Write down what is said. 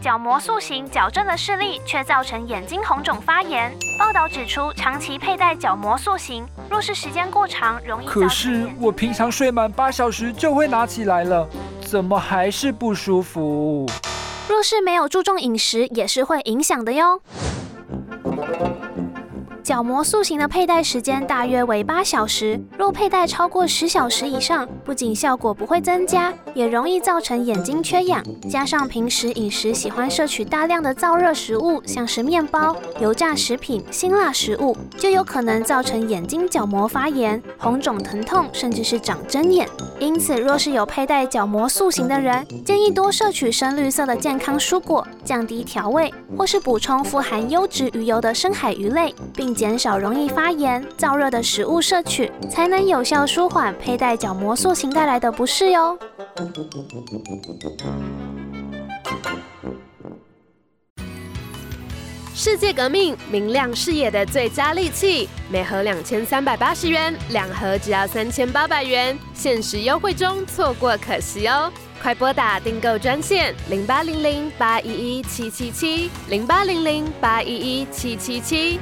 角膜塑形矫正了视力，却造成眼睛红肿发炎。报道指出，长期佩戴角膜塑形，若是时间过长，容易造成可是我平常睡满八小时就会拿起来了，怎么还是不舒服？若是没有注重饮食，也是会影响的哟。角膜塑形的佩戴时间大约为八小时，若佩戴超过十小时以上，不仅效果不会增加，也容易造成眼睛缺氧。加上平时饮食喜欢摄取大量的燥热食物，像是面包、油炸食品、辛辣食物，就有可能造成眼睛角膜发炎、红肿、疼痛，甚至是长针眼。因此，若是有佩戴角膜塑形的人，建议多摄取深绿色的健康蔬果，降低调味，或是补充富含优质鱼油的深海鱼类，并减少容易发炎、燥热的食物摄取，才能有效舒缓佩戴角膜塑形带来的不适哟。世界革命，明亮视野的最佳利器，每盒两千三百八十元，两盒只要三千八百元，限时优惠中，错过可惜哦！快拨打订购专线零八零零八一一七七七零八零零八一一七七七。